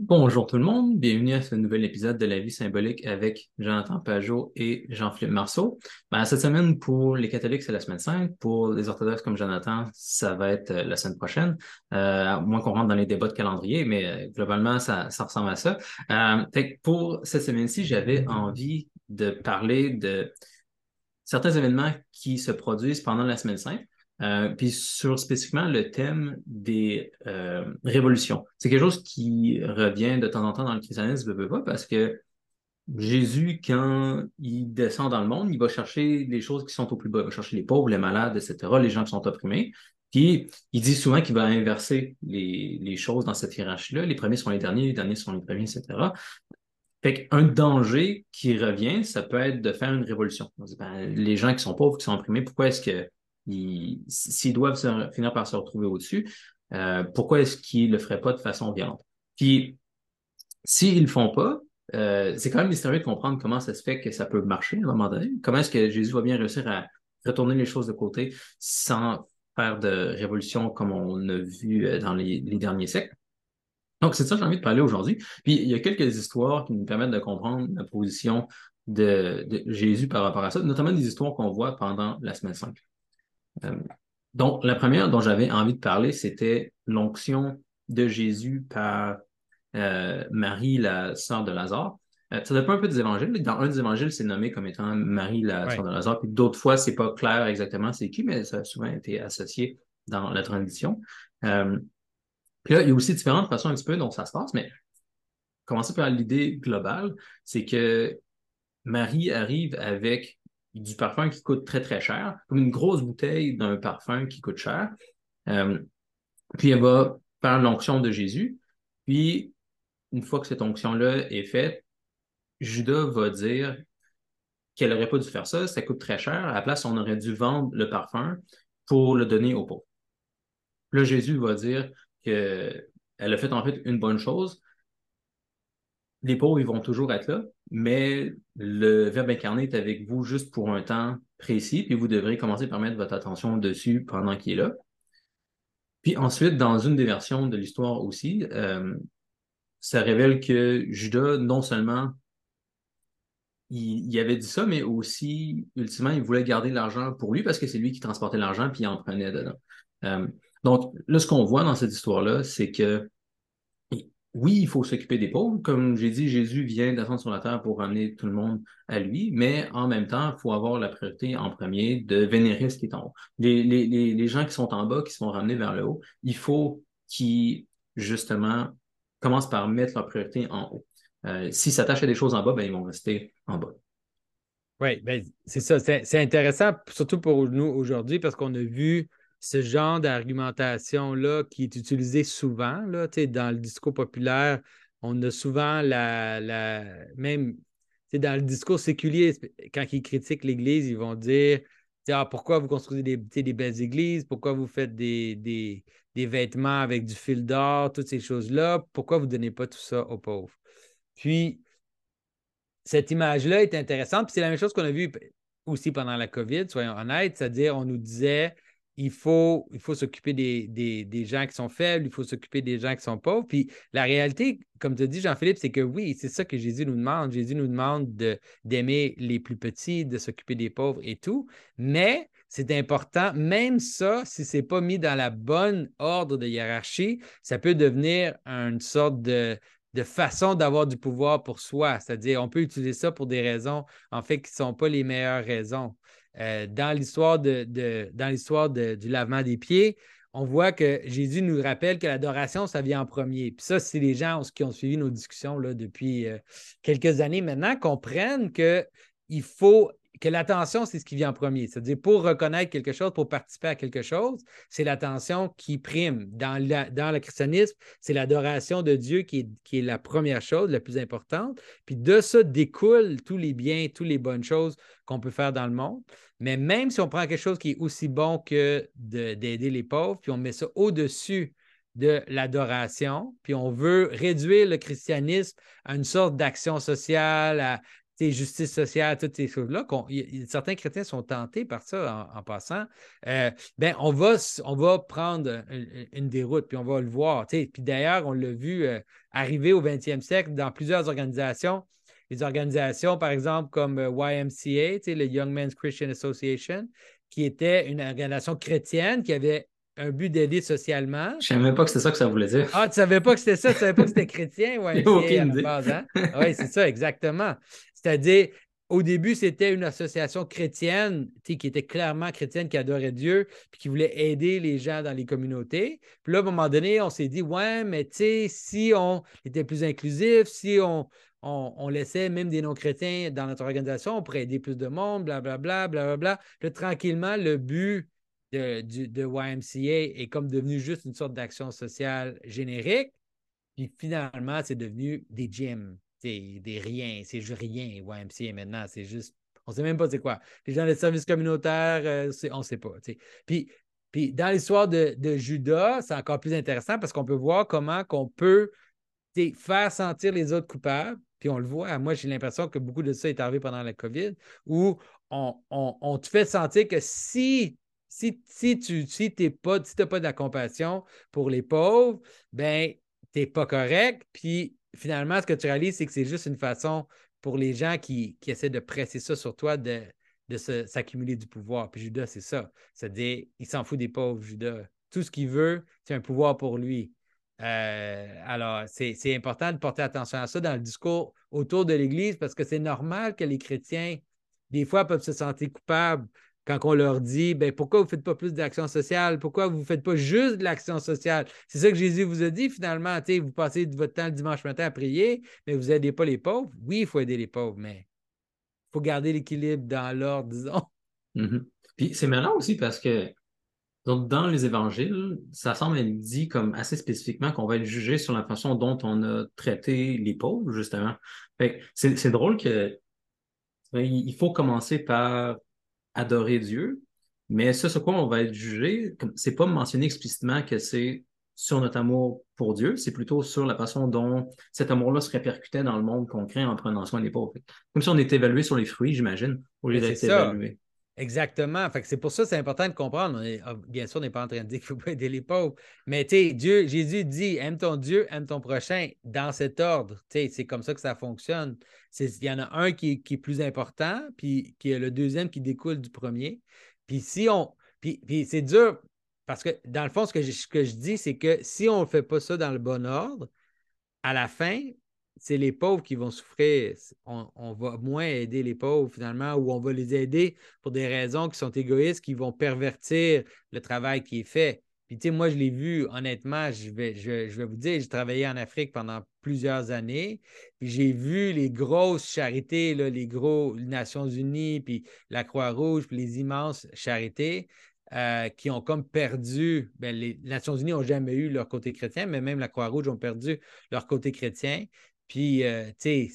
Bonjour tout le monde, bienvenue à ce nouvel épisode de La vie symbolique avec Jonathan Pajot et Jean-Philippe Marceau. Ben, cette semaine, pour les catholiques, c'est la semaine 5. Pour les orthodoxes comme Jonathan, ça va être euh, la semaine prochaine. Euh, à moins qu'on rentre dans les débats de calendrier, mais euh, globalement, ça, ressemble à ça. Pour cette semaine-ci, j'avais envie de parler de certains événements qui se produisent pendant la semaine 5. Euh, puis sur spécifiquement le thème des euh, révolutions. C'est quelque chose qui revient de temps en temps dans le christianisme, parce que Jésus, quand il descend dans le monde, il va chercher les choses qui sont au plus bas. Il va chercher les pauvres, les malades, etc., les gens qui sont opprimés. Puis il dit souvent qu'il va inverser les, choses dans cette hiérarchie-là. Les premiers sont les derniers, les derniers sont les premiers, etc. Fait qu'un danger qui revient, ça peut être de faire une révolution. Ben, les gens qui sont pauvres, qui sont opprimés, pourquoi est-ce que s'ils doivent finir par se retrouver au-dessus, euh, pourquoi est-ce qu'ils ne le feraient pas de façon violente? Puis, s'ils ne le font pas, euh, c'est quand même mystérieux de comprendre comment ça se fait que ça peut marcher à un moment donné. Comment est-ce que Jésus va bien réussir à retourner les choses de côté sans faire de révolution comme on a vu euh, dans les, derniers siècles? Donc, c'est ça que j'ai envie de parler aujourd'hui. Puis, il y a quelques histoires qui nous permettent de comprendre la position de, de Jésus par rapport à ça, notamment des histoires qu'on voit pendant la semaine 5. Euh, donc, la première dont j'avais envie de parler, c'était l'onction de Jésus par euh, Marie, la sœur de Lazare. Euh, ça dépend un peu des évangiles. Dans un des évangiles, c'est nommé comme étant Marie, la sœur de Lazare. Puis d'autres fois, c'est pas clair exactement c'est qui, mais ça a souvent été associé dans la tradition. puis là, il y a aussi différentes façons un petit peu dont ça se passe, mais commencer par l'idée globale, c'est que Marie arrive avec du parfum qui coûte très, très cher, comme une grosse bouteille d'un parfum qui coûte cher. Euh, puis elle va faire l'onction de Jésus. Puis, une fois que cette onction-là est faite, Judas va dire qu'elle n'aurait pas dû faire ça, ça coûte très cher. À la place, on aurait dû vendre le parfum pour le donner aux pauvres. Là, Jésus va dire qu'elle a fait en fait une bonne chose. Les pauvres, ils vont toujours être là, mais le Verbe incarné est avec vous juste pour un temps précis, puis vous devrez commencer par mettre votre attention dessus pendant qu'il est là. Puis ensuite, dans une des versions de l'histoire aussi, euh, ça révèle que Judas, non seulement il, avait dit ça, mais aussi, ultimement, il voulait garder l'argent pour lui parce que c'est lui qui transportait l'argent puis il en prenait dedans. Euh, donc, là, ce qu'on voit dans cette histoire-là, c'est que oui, il faut s'occuper des pauvres. Comme j'ai dit, Jésus vient descendre sur la terre pour ramener tout le monde à lui, mais en même temps, il faut avoir la priorité en premier de vénérer ce qui est en haut. Les, gens qui sont en bas, qui sont ramenés vers le haut, il faut qu'ils, justement, commencent par mettre leur priorité en haut. Euh, S'ils s'attachent à des choses en bas, ben, ils vont rester en bas. Oui, ben, c'est ça. C'est intéressant, surtout pour nous aujourd'hui, parce qu'on a vu ce genre d'argumentation-là qui est utilisé souvent là, dans le discours populaire. On a souvent la, la même dans le discours séculier, quand ils critiquent l'Église, ils vont dire ah, pourquoi vous construisez des, des, belles églises, pourquoi vous faites des, des, des vêtements avec du fil d'or, toutes ces choses-là, pourquoi vous ne donnez pas tout ça aux pauvres? Puis, cette image-là est intéressante, puis c'est la même chose qu'on a vu aussi pendant la COVID, soyons honnêtes, c'est-à-dire on nous disait il faut, s'occuper des, gens qui sont faibles, il faut s'occuper des gens qui sont pauvres. Puis la réalité, comme tu dis, Jean-Philippe, c'est que oui, c'est ça que Jésus nous demande. Jésus nous demande d'aimer les plus petits, de s'occuper des pauvres et tout. Mais c'est important, même ça, si ce n'est pas mis dans la bonne ordre de hiérarchie, ça peut devenir une sorte de, de façon d'avoir du pouvoir pour soi. C'est-à-dire, on peut utiliser ça pour des raisons, en fait, qui ne sont pas les meilleures raisons. Euh, dans l'histoire du lavement des pieds, on voit que Jésus nous rappelle que l'adoration, ça vient en premier. Puis ça, c'est les gens qui ont suivi nos discussions là, depuis euh, quelques années maintenant comprennent qu'il faut que l'attention, c'est ce qui vient en premier. C'est-à-dire, pour reconnaître quelque chose, pour participer à quelque chose, c'est l'attention qui prime. Dans, le christianisme, c'est l'adoration de Dieu qui est, qui est, la première chose, la plus importante. Puis de ça découlent tous les biens, toutes les bonnes choses qu'on peut faire dans le monde. Mais même si on prend quelque chose qui est aussi bon que d'aider les pauvres, puis on met ça au-dessus de l'adoration, puis on veut réduire le christianisme à une sorte d'action sociale, à justice sociale, toutes ces choses-là, certains chrétiens sont tentés par ça en, passant. Euh, ben, on, va, on va prendre une, des routes, puis on va le voir. Puis d'ailleurs, on l'a vu euh, arriver au 20e siècle dans plusieurs organisations. Les organisations, par exemple, comme euh, YMCA, le Young Men's Christian Association, qui était une organisation chrétienne qui avait un but d'aider socialement. Je ne savais même pas que c'était ça que ça voulait dire. Ah, tu ne savais pas que c'était ça, tu ne savais pas que c'était chrétien? Ouais. Hein? Oui, c'est ça, exactement. C'est-à-dire, au début, c'était une association chrétienne qui était clairement chrétienne, qui adorait Dieu, puis qui voulait aider les gens dans les communautés. Puis là, à un moment donné, on s'est dit, ouais, mais tu sais, si on était plus inclusif, si on, on, laissait même des non-chrétiens dans notre organisation, on pourrait aider plus de monde, blablabla, blablabla. Puis tranquillement, le but de, de YMCA est comme devenu juste une sorte d'action sociale générique. Puis finalement, c'est devenu des gyms des, riens. C'est juste rien, YMCA maintenant. C'est juste. On sait même pas c'est quoi. Les gens des services communautaires, euh, on sait pas. Puis, puis dans l'histoire de, Judas, c'est encore plus intéressant parce qu'on peut voir comment qu'on peut faire sentir les autres coupables. Puis on le voit. Moi, j'ai l'impression que beaucoup de ça est arrivé pendant la COVID, où on, te fait sentir que si si, si tu si pas, si pas de la compassion pour les pauvres, ben tu n'es pas correct. Puis finalement, ce que tu réalises, c'est que c'est juste une façon pour les gens qui, essaient de presser ça sur toi de, de s'accumuler du pouvoir. Puis Judas, c'est ça. C'est-à-dire, il s'en fout des pauvres, Judas. Tout ce qu'il veut, c'est un pouvoir pour lui. Euh, alors, c'est important de porter attention à ça dans le discours autour de l'Église parce que c'est normal que les chrétiens, des fois, peuvent se sentir coupables quand on leur dit ben, pourquoi vous ne faites pas plus d'action sociale, pourquoi vous ne faites pas juste de l'action sociale? C'est ça que Jésus vous a dit finalement. Vous passez votre temps le dimanche matin à prier, mais vous n'aidez pas les pauvres. Oui, il faut aider les pauvres, mais il faut garder l'équilibre dans l'ordre, disons. Mm-hmm. Puis c'est maintenant aussi parce que dans les évangiles, ça semble être dit comme assez spécifiquement qu'on va être jugé sur la façon dont on a traité les pauvres, justement. c'est drôle que il faut commencer par adorer Dieu, mais ce sur quoi on va être jugé, c'est pas mentionné explicitement que c'est sur notre amour pour Dieu, c'est plutôt sur la façon dont cet amour-là se répercutait dans le monde concret en prenant soin des pauvres. Comme si on était évalué sur les fruits, j'imagine, au lieu d'être évalué. Exactement. c'est pour ça que c'est important de comprendre. Ah, bien sûr, on n'est pas en train de dire qu'il ne faut pas aider les pauvres. Mais Dieu, Jésus dit aime ton Dieu, aime ton prochain dans cet ordre. C'est comme ça que ça fonctionne. Il y en a un qui, est plus important, puis qui est le deuxième qui découle du premier. Puis si on. Puis, c'est dur parce que dans le fond, ce que je, ce que je dis, c'est que si on ne fait pas ça dans le bon ordre, à la fin, c'est les pauvres qui vont souffrir. On, va moins aider les pauvres finalement, ou on va les aider pour des raisons qui sont égoïstes, qui vont pervertir le travail qui est fait. Puis, tu sais, moi, je l'ai vu, honnêtement, je vais, vous dire, j'ai travaillé en Afrique pendant plusieurs années, puis j'ai vu les grosses charités, les gros Nations Unies, puis la Croix-Rouge, puis les immenses charités. Euh, qui ont comme perdu, ben, les Nations Unies n'ont jamais eu leur côté chrétien, mais même la Croix-Rouge ont perdu leur côté chrétien. Puis, euh, tu sais,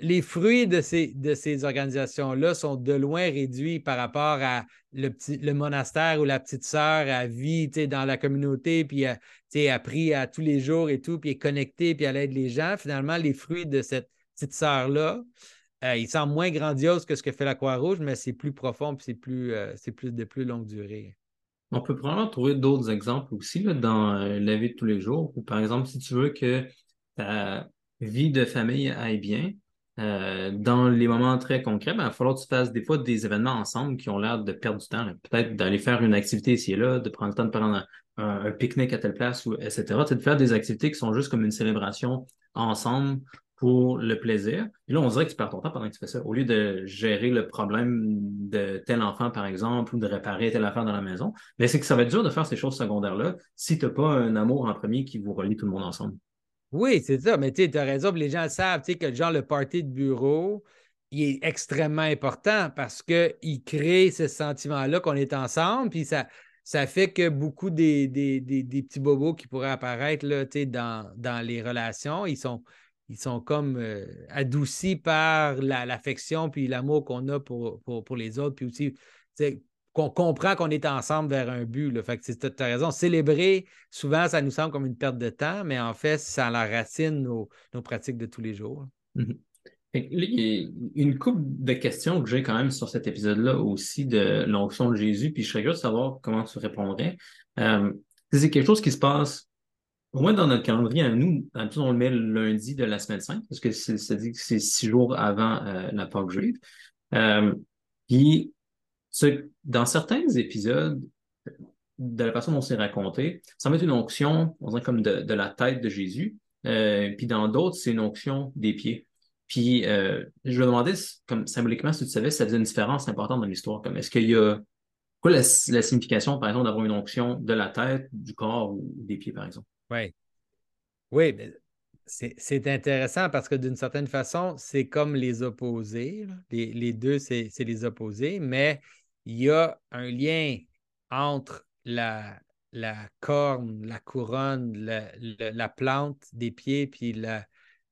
les fruits de ces, organisations-là sont de loin réduits par rapport à le, monastère ou la petite sœur à vie dans la communauté, puis a appris à tous les jours et tout, puis est connecté, puis elle aide les gens. Finalement, les fruits de cette petite sœur-là, euh, ils sont moins grandioses que ce que fait la Croix-Rouge, mais c'est plus profond, puis c'est euh, c'est plus de plus longue durée. On peut probablement trouver d'autres exemples aussi dans euh, la vie de tous les jours. par exemple, si tu veux que ta vie de famille aille bien, euh, dans les moments très concrets, ben, il va falloir que tu fasses des fois des événements ensemble qui ont l'air de perdre du temps. Peut-être d'aller faire une activité ici et là, de prendre le temps de prendre un, pique-nique à telle place, etc. de faire des activités qui sont juste comme une célébration ensemble pour le plaisir. Et là, on dirait que tu perds ton temps pendant que tu fais ça. Au lieu de gérer le problème de tel enfant, par exemple, ou de réparer telle affaire dans la maison, mais c'est que ça va être dur de faire ces choses secondaires-là si tu n'as pas un amour en premier qui vous relie tout le monde ensemble. Oui, c'est ça. Mais tu as raison. Les gens savent que genre le party de bureau, il est extrêmement important parce qu'il crée ce sentiment-là qu'on est ensemble. Puis ça, ça fait que beaucoup des, des, petits bobos qui pourraient apparaître là, dans, dans les relations, ils sont, ils sont comme euh, adoucis par l'affection puis l'amour qu'on a pour, pour, les autres, puis aussi qu'on comprend qu'on est ensemble vers un but. Là. Fait que tu as raison. Célébrer, souvent, ça nous semble comme une perte de temps, mais en fait, ça la racine nos, nos pratiques de tous les jours. Mhm. une couple de questions que j'ai quand même sur cet épisode-là aussi de l'onction de Jésus, puis je serais curieux de savoir comment tu répondrais. Euh, c'est quelque chose qui se passe au moins dans notre calendrier nous, on le met lundi de la semaine 5, parce que ça dit que c'est six jours avant euh, la Pâque juive. Euh, puis, dans certains épisodes, de la façon dont c'est raconté, ça va être une onction, on dirait comme de, la tête de Jésus. Euh, puis dans d'autres, c'est une onction des pieds. Puis je me demandais, comme symboliquement, si tu savais, ça faisait une différence importante dans l'histoire. Comme est-ce qu'il y a quoi la, la signification, par exemple, d'avoir une onction de la tête, du corps ou des pieds, par exemple? Oui. Oui, c'est intéressant parce que d'une certaine façon, c'est comme les opposés. Les, deux, c'est les opposés, mais il y a un lien entre la, la corne, la couronne, la, plante des pieds, puis le,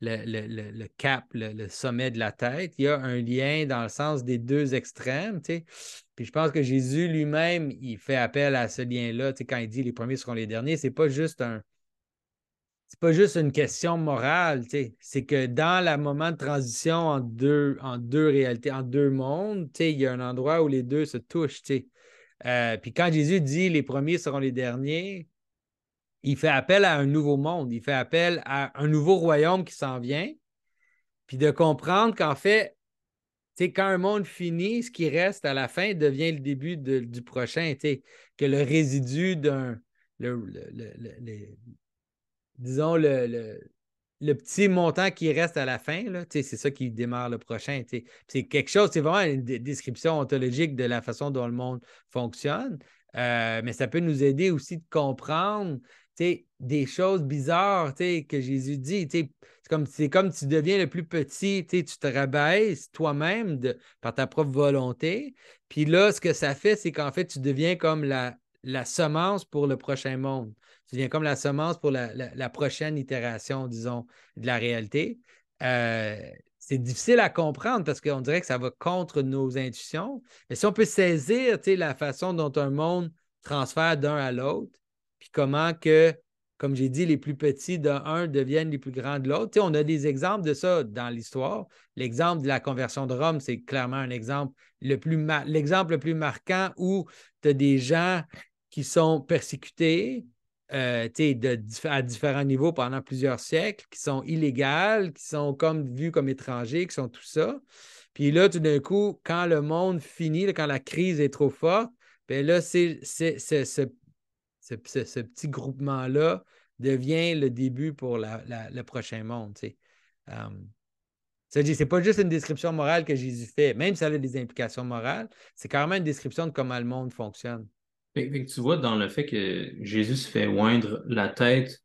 le, cap, le, sommet de la tête. Il y a un lien dans le sens des deux extrêmes. Puis je pense que Jésus lui-même, il fait appel à ce lien-là. Quand il dit les premiers seront les derniers, ce n'est pas juste un, c'est pas juste une question morale, c'est que dans le moment de transition en deux, en deux réalités, en deux mondes, il y a un endroit où les deux se touchent. Euh, puis quand Jésus dit les premiers seront les derniers, il fait appel à un nouveau monde, il fait appel à un nouveau royaume qui s'en vient, puis de comprendre qu'en fait, quand un monde finit, ce qui reste à la fin devient le début du prochain, que le résidu d'un disons, le, petit montant qui reste à la fin, c'est ça qui démarre le prochain. C'est quelque chose, c'est vraiment une description ontologique de la façon dont le monde fonctionne, euh, mais ça peut nous aider aussi de comprendre des choses bizarres que Jésus dit. C'est comme, comme tu deviens le plus petit, tu te rabaisses toi-même par ta propre volonté. Puis là, ce que ça fait, c'est qu'en fait, tu deviens comme la, la semence pour le prochain monde. Tu deviens comme la semence pour la, prochaine itération, disons, de la réalité. Euh, c'est difficile à comprendre parce qu'on dirait que ça va contre nos intuitions. Mais si on peut saisir la façon dont un monde transfère d'un à l'autre, puis comment que, comme j'ai dit, les plus petits d'un deviennent les plus grands de l'autre. On a des exemples de ça dans l'histoire. L'exemple de la conversion de Rome, c'est clairement un exemple le plus l'exemple le plus marquant où tu as des gens qui sont persécutés euh, à différents niveaux pendant plusieurs siècles, qui sont illégales, qui sont comme vus comme étrangers, qui sont tout ça. Puis là, tout d'un coup, quand le monde finit, quand la crise est trop forte, bien là, c'est, ce, petit groupement-là devient le début pour le prochain monde. Um, c'est pas juste une description morale que Jésus fait, même si ça a des implications morales, c'est carrément une description de comment le monde fonctionne tu vois, dans le fait que Jésus se fait oindre la tête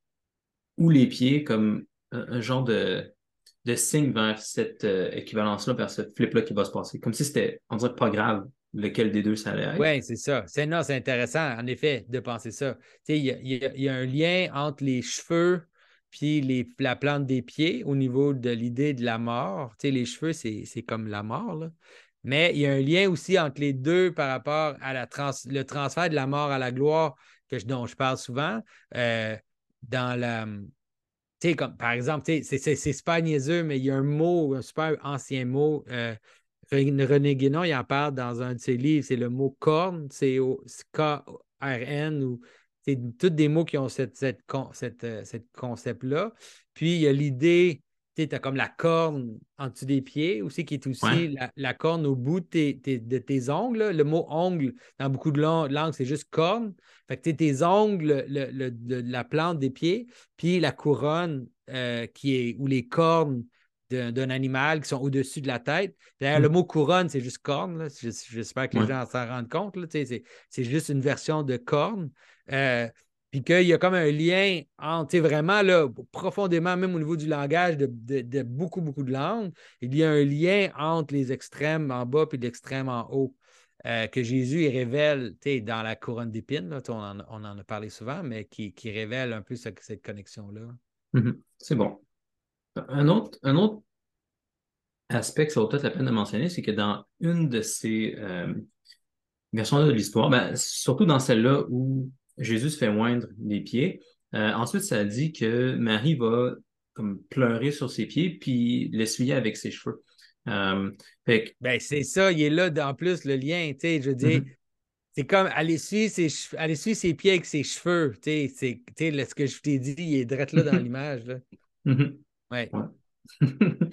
ou les pieds comme un, genre de, de, signe vers cette euh, équivalence-là, vers ce flip-là qui va se passer. Comme si c'était, on dirait, pas grave lequel des deux ça allait être. Oui, c'est ça. C'est, c'est intéressant, en effet, de penser ça. Il y, a un lien entre les cheveux puis les, la plante des pieds au niveau de l'idée de la mort. les cheveux, c'est, c'est comme la mort. Là. Mais il y a un lien aussi entre les deux par rapport à la le transfert de la mort à la gloire que dont je parle souvent. Euh, dans la. Comme, par exemple, c'est super niaiseux, mais il y a un mot, un super ancien mot. Euh, René Guénon, il en parle dans un de ses livres, c'est le mot corne, c'est K-R-N, ou c'est tous des mots qui ont cette, cette, cette, euh, cette concept-là. Puis il y a l'idée tu as comme la corne en dessous des pieds aussi, qui est aussi la, corne au bout de tes, ongles. Le mot ongle, dans beaucoup de langues, c'est juste corne. Fait que tes ongles, le, la plante des pieds, puis la couronne euh, qui est, ou les cornes d'un animal qui sont au-dessus de la tête. D'ailleurs, le mm. mot couronne, c'est juste corne. J'espère que les gens s'en rendent compte. C'est juste une version de corne. Euh, puis qu'il y a comme un lien entre, vraiment, là, profondément, même au niveau du langage de, beaucoup, beaucoup de langues, il y a un lien entre les extrêmes en bas et l'extrême en haut. Euh, que Jésus révèle dans la couronne d'épines, on, on, en a parlé souvent, mais qui, révèle un peu cette connexion-là. Mm-hmm. C'est bon. Un autre, un autre aspect que ça vaut peut-être la peine de mentionner, c'est que dans une de ces euh, versions de l'histoire, ben, surtout dans celle-là où Jésus se fait moindre les pieds. Euh, ensuite, ça dit que Marie va comme pleurer sur ses pieds puis l'essuyer avec ses cheveux. Ben, c'est ça, il est là en plus le lien, tu sais, je veux dire, mm-hmm. c'est comme aller suivre, ses ses pieds avec ses cheveux, tu sais, ce que je t'ai dit, il est direct là dans l'image. Mm-hmm. ouais.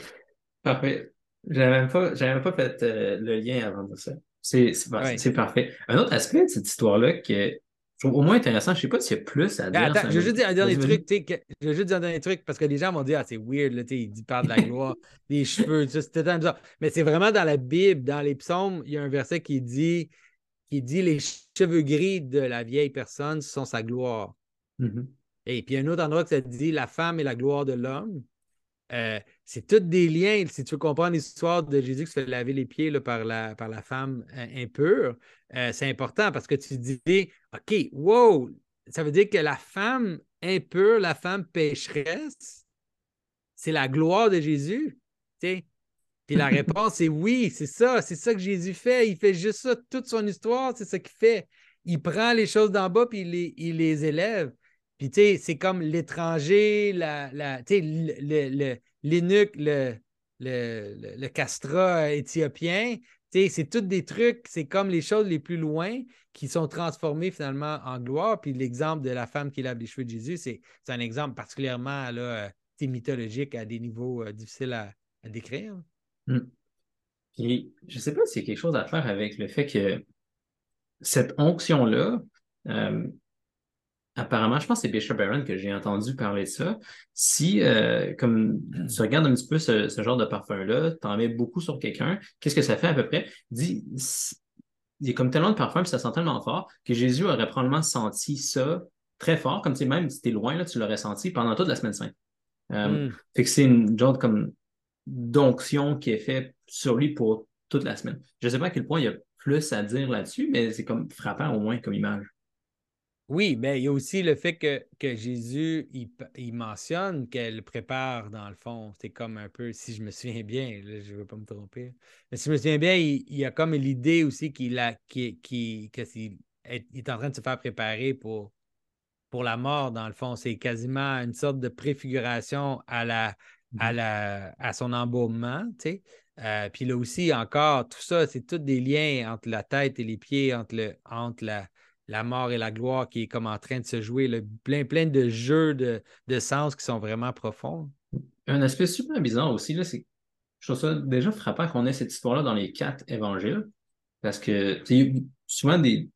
Parfait. J'avais même pas, même pas fait euh, le lien avant de ça. C'est parfait. Un autre aspect de cette histoire-là que au moins intéressant, je sais pas s'il y a plus à dire. Attends, je veux juste dire un dernier truc, je veux juste dire un dernier truc parce que les gens vont dire, ah, c'est weird, là, il parle de la gloire, les cheveux, c'était bizarre. Mais c'est vraiment dans la Bible, dans les psaumes, il y a un verset qui dit, qui dit les cheveux gris de la vieille personne sont sa gloire. Mm-hmm. Et puis, il y a un autre endroit que ça dit la femme est la gloire de l'homme. Euh, c'est tous des liens. Si tu veux comprendre l'histoire de Jésus qui se fait laver les pieds là, par, la, par la femme euh, impure, euh, c'est important parce que tu dis OK, wow, ça veut dire que la femme impure, la femme pécheresse, c'est la gloire de Jésus. Puis la réponse est oui, c'est ça, c'est ça que Jésus fait. Il fait juste ça, toute son histoire, c'est ce qu'il fait. Il prend les choses d'en bas puis il les, il les élève. Puis, tu sais, c'est comme l'étranger, la, la, sais, l'énuque, le, le, le, castra éthiopien. Tu sais, c'est tous des trucs, c'est comme les choses les plus loin qui sont transformées finalement en gloire. Puis l'exemple de la femme qui lave les cheveux de Jésus, c'est un exemple particulièrement là, mythologique à des niveaux euh, difficiles à, décrire. Hmm. Puis, je ne sais pas s'il y a quelque chose à faire avec le fait que cette onction-là, euh, apparemment, je pense que c'est Bishop Barron que j'ai entendu parler de ça. Si, euh, comme tu regardes un petit peu ce, genre de parfum-là, tu en mets beaucoup sur quelqu'un, qu'est-ce que ça fait à peu près? Dis, il y a comme tellement de parfum, puis ça sent tellement fort que Jésus aurait probablement senti ça très fort, comme si même si tu es loin, là, tu l'aurais senti pendant toute la semaine sainte. Euh, hmm. Fait que c'est une genre comme d'onction qui est faite sur lui pour toute la semaine. Je ne sais pas à quel point il y a plus à dire là-dessus, mais c'est comme frappant au moins comme image. Oui, mais il y a aussi le fait que, que Jésus, il, mentionne qu'elle prépare dans le fond. C'est comme un peu, si je me souviens bien, je ne veux pas me tromper. Mais si je me souviens bien, il, y a comme l'idée aussi qu'il a, est, est en train de se faire préparer pour, pour la mort, dans le fond. C'est quasiment une sorte de préfiguration à, la, à, mmh la, à son embaumement, tu sais. Euh, puis là aussi, encore, tout ça, c'est tous des liens entre la tête et les pieds, entre, le, entre la, la mort et la gloire qui est comme en train de se jouer, le, plein, plein de jeux de, sens qui sont vraiment profonds. Un aspect super bizarre aussi, là, c'est je trouve ça déjà frappant qu'on ait cette histoire-là dans les quatre évangiles, parce que souvent des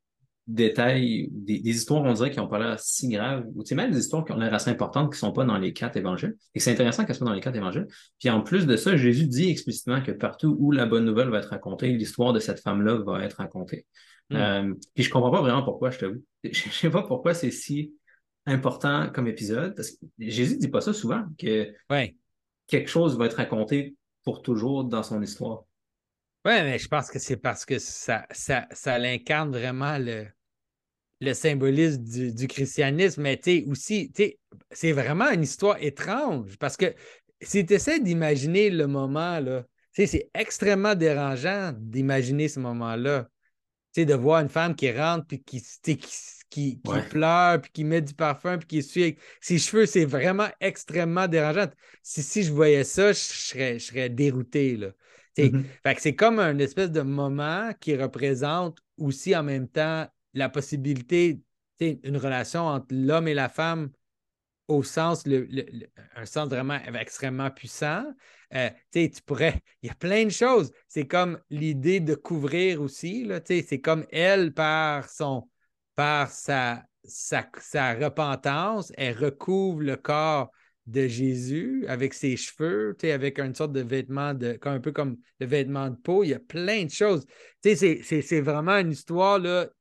détails, des, histoires, on dirait, qui n'ont pas l'air si graves, ou même des histoires qui ont l'air assez importantes qui ne sont pas dans les quatre évangiles, et c'est intéressant qu'elles soient dans les quatre évangiles. Puis en plus de ça, Jésus dit explicitement que partout où la bonne nouvelle va être racontée, l'histoire de cette femme-là va être racontée. Hmm. Euh, puis je comprends pas vraiment pourquoi, je t'avoue. Je sais pas pourquoi c'est si important comme épisode, parce que Jésus dit pas ça souvent, que quelque chose va être raconté pour toujours dans son histoire. Oui, mais je pense que c'est parce que ça, ça, ça l'incarne vraiment le, le symbolisme du, christianisme, mais tu aussi, c'est vraiment une histoire étrange parce que si tu essaies d'imaginer le moment, là, c'est extrêmement dérangeant d'imaginer ce moment-là de voir une femme qui rentre puis qui, qui, pleure, puis qui met du parfum, puis qui essuie avec ses cheveux, c'est vraiment extrêmement dérangeant. Si, si je voyais ça, je serais, je serais dérouté. Là. Mm-hmm. c'est comme un espèce de moment qui représente aussi en même temps la possibilité, une relation entre l'homme et la femme au sens, un sens vraiment extrêmement puissant. Euh, tu pourrais, il y a plein de choses. C'est comme l'idée de couvrir aussi. C'est comme elle, par, son, par sa, repentance, elle recouvre le corps de Jésus avec ses cheveux, avec une sorte de vêtement, de, un peu comme le vêtement de peau. Il y a plein de choses. C'est vraiment une histoire,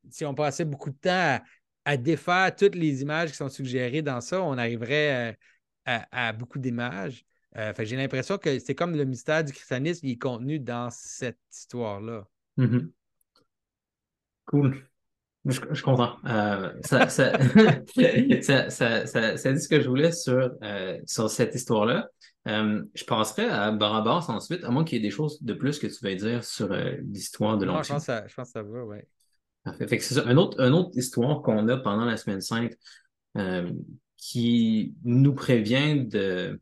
si on passait beaucoup de temps à, à défaire toutes les images qui sont suggérées dans ça, on arriverait euh, à, beaucoup d'images. Euh, j'ai l'impression que c'est comme le mystère du christianisme qui est contenu dans cette histoire-là. Mm-hmm. Cool. Je, suis content. Euh, ça, ça, dit ce que je voulais sur, sur cette histoire-là. je passerai à Barabbas ensuite, à moins qu'il y ait des choses de plus que tu veuilles dire sur l'histoire de l'Onction. Je, je pense que ça va, oui c'est ça. Une autre, autre histoire qu'on a pendant la semaine sainte euh, qui nous prévient de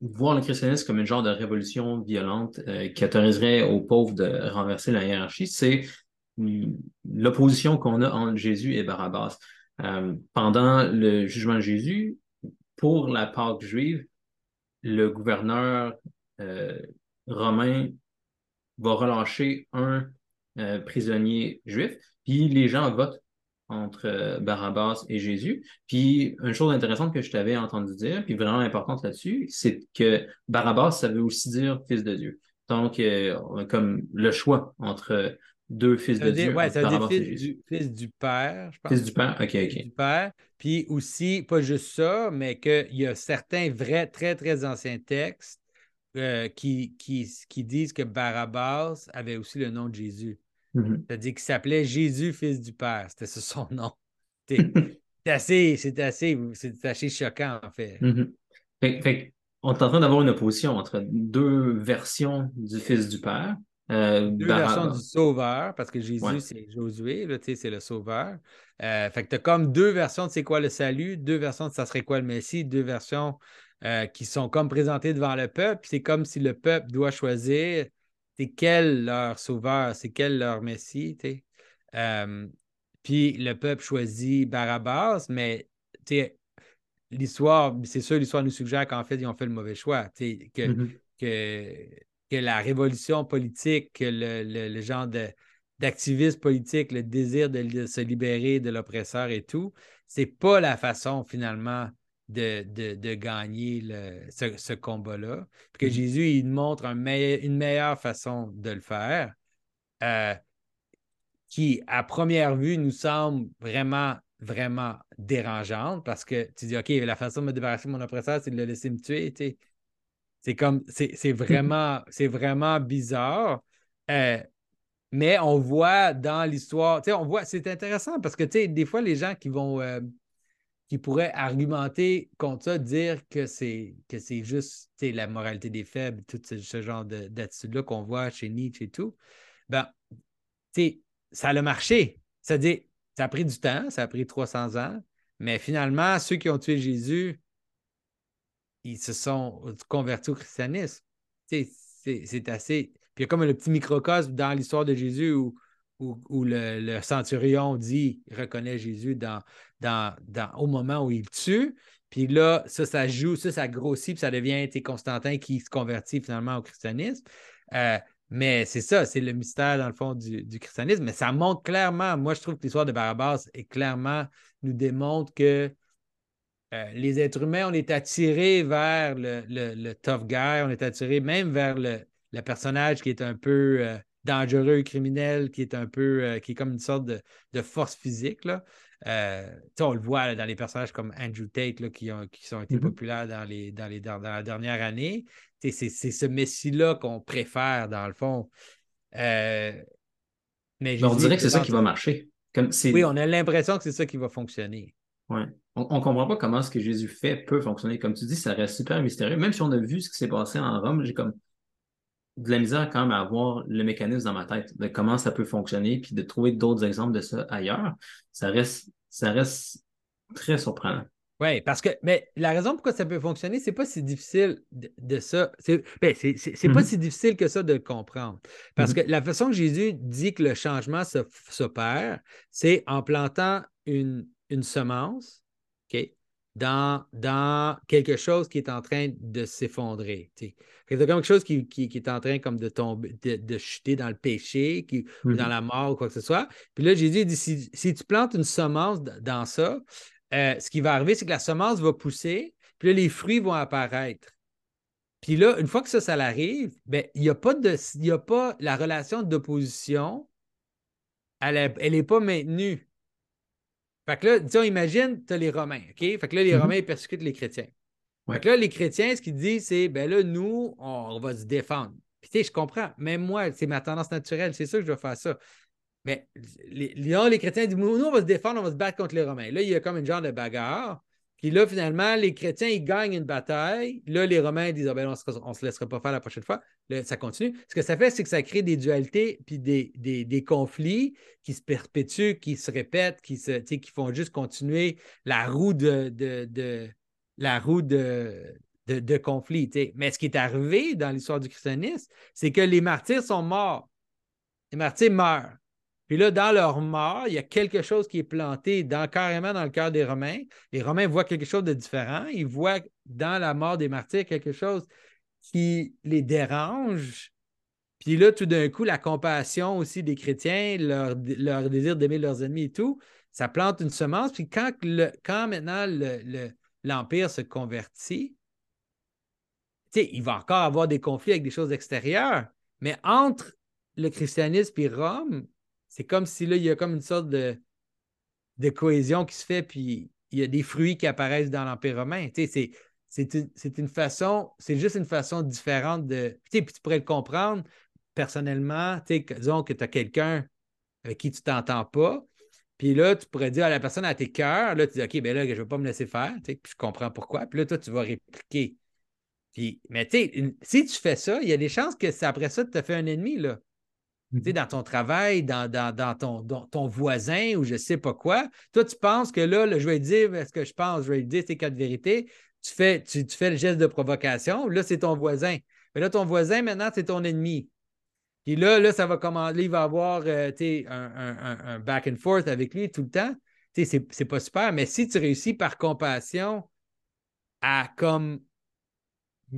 voir le christianisme comme une genre de révolution violente euh, qui autoriserait aux pauvres de renverser la hiérarchie, c'est l'opposition qu'on a entre Jésus et Barabbas. Euh, pendant le jugement de Jésus, pour la Pâque juive, le gouverneur euh, romain va relâcher un euh, prisonnier juif, puis les gens votent entre Barabbas et Jésus. Puis une chose intéressante que je t'avais entendu dire, puis vraiment importante là-dessus, c'est que Barabbas, ça veut aussi dire fils de Dieu. Donc, comme le choix entre deux fils de Dieu. Oui, ça veut dire fils du, fils du, Père, je pense. Fils du Père, OK, OK. Fils du Père. Puis aussi, pas juste ça, mais qu'il y a certains vrais, très, très anciens textes euh, qui, qui, qui, disent que Barabbas avait aussi le nom de Jésus. Mm-hmm. C'est-à-dire qu'il s'appelait Jésus, fils du Père. C'était son nom. C'est assez, c'est assez, assez choquant, en fait. Mm-hmm. on est en train d'avoir une opposition entre deux versions du fils du Père. Euh, Deux versions du sauveur, parce que Jésus, c'est Josué, c'est le sauveur. Euh, fait que tu as comme deux versions de c'est quoi le salut, deux versions de ça serait quoi le Messie, deux versions euh, qui sont comme présentées devant le peuple. C'est comme si le peuple doit choisir c'est quel leur sauveur, c'est quel leur Messie. puis le peuple choisit Barabbas, mais l'histoire, c'est sûr, l'histoire nous suggère qu'en fait, ils ont fait le mauvais choix. Que, mm-hmm. que que la révolution politique, que le, genre d'activisme politique, le désir de, se libérer de l'oppresseur et tout, c'est pas la façon finalement de, de, gagner ce, combat-là. que mm-hmm. Jésus, il montre une meilleure façon de le faire, euh, qui, à première vue, nous semble vraiment, vraiment dérangeante parce que tu dis, OK, la façon de me débarrasser de mon oppresseur, c'est de le laisser me tuer. C'est comme, c'est vraiment, vraiment bizarre. Euh, mais on voit dans l'histoire, tu sais, on voit, c'est intéressant parce que, tu sais, des fois, les gens qui vont, euh, qui pourraient argumenter contre ça, dire que c'est, que c'est juste, la moralité des faibles, tout ce, genre d'attitude-là qu'on voit chez Nietzsche et tout, ben, tu sais, ça a marché. C'est-à-dire, ça a pris du temps, ça a pris 300 ans, mais finalement, ceux qui ont tué Jésus, ils se sont convertis au christianisme. C'est assez. Puis il y a comme le petit microcosme dans l'histoire de Jésus où, où, le, centurion dit, il reconnaît Jésus dans, dans, au moment où il tue. Puis là, ça, ça joue, ça, ça grossit, puis ça devient Constantin qui se convertit finalement au christianisme. Euh, mais c'est ça, c'est le mystère, dans le fond, du, du, christianisme. Mais ça montre clairement, moi, je trouve que l'histoire de Barabbas est clairement nous démontre que euh, les êtres humains, on est attirés vers le, tough guy, on est attirés même vers le, personnage qui est un peu euh, dangereux, criminel, qui est un peu, euh, qui est comme une sorte de, force physique. Là. on le voit dans les personnages comme Andrew Tate qui, ont, qui sont été mm-hmm. populaires dans, les, dans, les, dans, la dernière année. C'est, ce messie-là qu'on préfère, dans le fond. mais on dirait que c'est ça qui va marcher. oui, on a l'impression que c'est ça qui va fonctionner. Ouais. On ne comprend pas comment ce que Jésus fait peut fonctionner. Comme tu dis, ça reste super mystérieux. Même si on a vu ce qui s'est passé en Rome, j'ai comme de la misère quand même à avoir le mécanisme dans ma tête de comment ça peut fonctionner, puis de trouver d'autres exemples de ça ailleurs. Ça reste, ça reste très surprenant. Oui, parce que, mais la raison pourquoi ça peut fonctionner, c'est pas si difficile de, ça. C'est ben, pas mm-hmm. si difficile que ça de le comprendre. Parce mm-hmm. que la façon que Jésus dit que le changement s'opère, c'est en plantant une, une semence dans, dans quelque chose qui est en train de s'effondrer. C'est quelque chose qui, est en train comme de tomber, de, chuter dans le péché qui, ou dans mm-hmm. la mort ou quoi que ce soit. Puis là, Jésus dit si, si tu plantes une semence dans ça, euh, ce qui va arriver, c'est que la semence va pousser, puis là, les fruits vont apparaître. Puis là, une fois que ça, ça arrive, ben, il n'y a, pas de, a pas la relation d'opposition, elle n'est pas maintenue. Fait que là, disons, imagine, tu as les Romains, OK? Fait que là, les mm-hmm. Romains, persécutent les chrétiens. Fait que là, les chrétiens, ce qu'ils disent, c'est, ben là, nous, on, va se défendre. Puis, tu sais, je comprends. Même moi, c'est ma tendance naturelle. C'est sûr que je vais faire ça. Mais les, les chrétiens disent, nous, on va se défendre, on va se battre contre les Romains. Là, il y a comme une genre de bagarre. Puis là, finalement, les chrétiens, ils gagnent une bataille. Là, les Romains disent ah ben, on ne se laissera pas faire la prochaine fois. Ça continue. Ce que ça fait, c'est que ça crée des dualités puis des, conflits qui se perpétuent, qui se répètent, qui, se, qui font juste continuer la roue de, de, la roue de, de. Mais ce qui est arrivé dans l'histoire du christianisme, c'est que les martyrs sont morts. Les martyrs meurent. Puis là, dans leur mort, il y a quelque chose qui est planté dans, carrément dans le cœur des Romains. Les Romains voient quelque chose de différent. Ils voient dans la mort des martyrs quelque chose qui les dérange. Puis là, tout d'un coup, la compassion aussi des chrétiens, leur, désir d'aimer leurs ennemis et tout, ça plante une semence. Puis quand, le, quand maintenant l'Empire se convertit, il va encore avoir des conflits avec des choses extérieures, mais entre le christianisme et Rome, c'est comme si là, il y a comme une sorte de, cohésion qui se fait, puis il y a des fruits qui apparaissent dans l'Empire romain. C'est, c'est, une, façon, c'est juste une façon différente de. Puis tu pourrais le comprendre personnellement, disons que tu as quelqu'un avec qui tu ne t'entends pas, puis là, tu pourrais dire à la personne à tes cœurs, là, tu dis OK, ben là, je ne vais pas me laisser faire, puis je comprends pourquoi. Puis là, toi, tu vas répliquer. Puis, mais tu sais, si tu fais ça, il y a des chances que après ça, tu te fait un ennemi, là. Mhm. dans ton travail, dans, dans, ton, ton, voisin ou je ne sais pas quoi. Toi, tu penses que là, je vais dire ce que je pense, je vais dire ces quatre vérités. Tu fais, tu, fais le geste de provocation. Là, c'est ton voisin. Mais là, ton voisin, maintenant, c'est ton ennemi. Puis là, là, ça va commencer, il va avoir euh, un, back and forth avec lui tout le temps. C'est, c'est pas super, mais si tu réussis par compassion à comme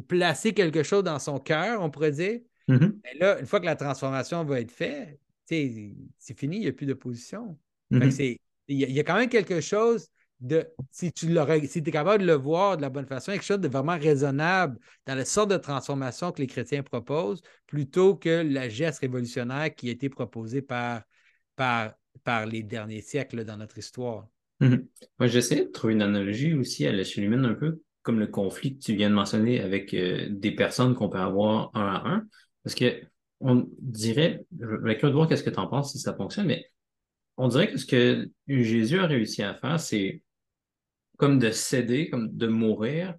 placer quelque chose dans son cœur, on pourrait dire, Mm-hmm. Mais là, une fois que la transformation va être faite, c'est fini, il n'y a plus d'opposition. Mm-hmm. Il y, a quand même quelque chose de, si tu si es capable de le voir de la bonne façon, quelque chose de vraiment raisonnable dans la sorte de transformation que les chrétiens proposent, plutôt que la geste révolutionnaire qui a été proposée par, par, par les derniers siècles dans notre histoire. Mm-hmm. Moi, j'essaie de trouver une analogie aussi à l'échelle humaine un peu comme le conflit que tu viens de mentionner avec euh, des personnes qu'on peut avoir un à un. Parce que on dirait, je vais de voir qu'est-ce que tu en penses si ça fonctionne, mais on dirait que ce que Jésus a réussi à faire, c'est comme de céder, comme de mourir,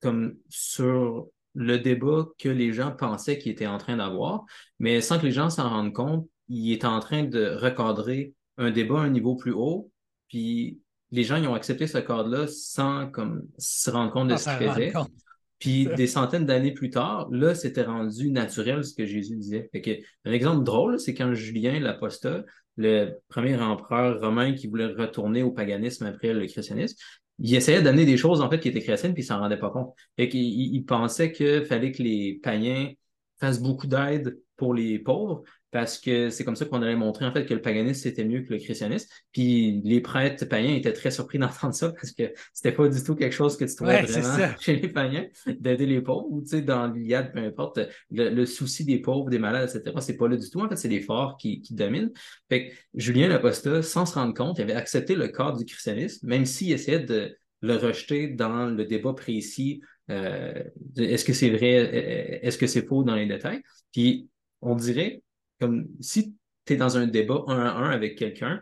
comme sur le débat que les gens pensaient qu'il était en train d'avoir, mais sans que les gens s'en rendent compte, il est en train de recadrer un débat à un niveau plus haut, puis les gens ils ont accepté ce cadre-là sans comme se rendre compte de ce qu'il faisait. Puis des centaines d'années plus tard, là, c'était rendu naturel ce que Jésus disait. Fait que, un exemple drôle, c'est quand Julien l'Apostat, le premier empereur romain qui voulait retourner au paganisme après le christianisme, il essayait d'amener des choses en fait qui étaient chrétiennes puis il s'en rendait pas compte. Il pensait qu'il fallait que les païens fassent beaucoup d'aide pour les pauvres, parce que c'est comme ça qu'on allait montrer en fait que le paganisme c'était mieux que le christianisme. Puis les prêtres païens étaient très surpris d'entendre ça parce que c'était pas du tout quelque chose que tu trouvais vraiment chez les païens d'aider les pauvres ou tu sais dans l'Iliade peu importe le, souci des pauvres, des malades etc. C'est pas là du tout en fait c'est les forts qui, qui dominent. Fait que Julien l'Apostat sans se rendre compte il avait accepté le cadre du christianisme même s'il essayait de le rejeter dans le débat précis. Euh, est-ce que c'est vrai, est-ce que c'est faux dans les détails? Puis on dirait comme si tu es dans un débat un à un avec quelqu'un,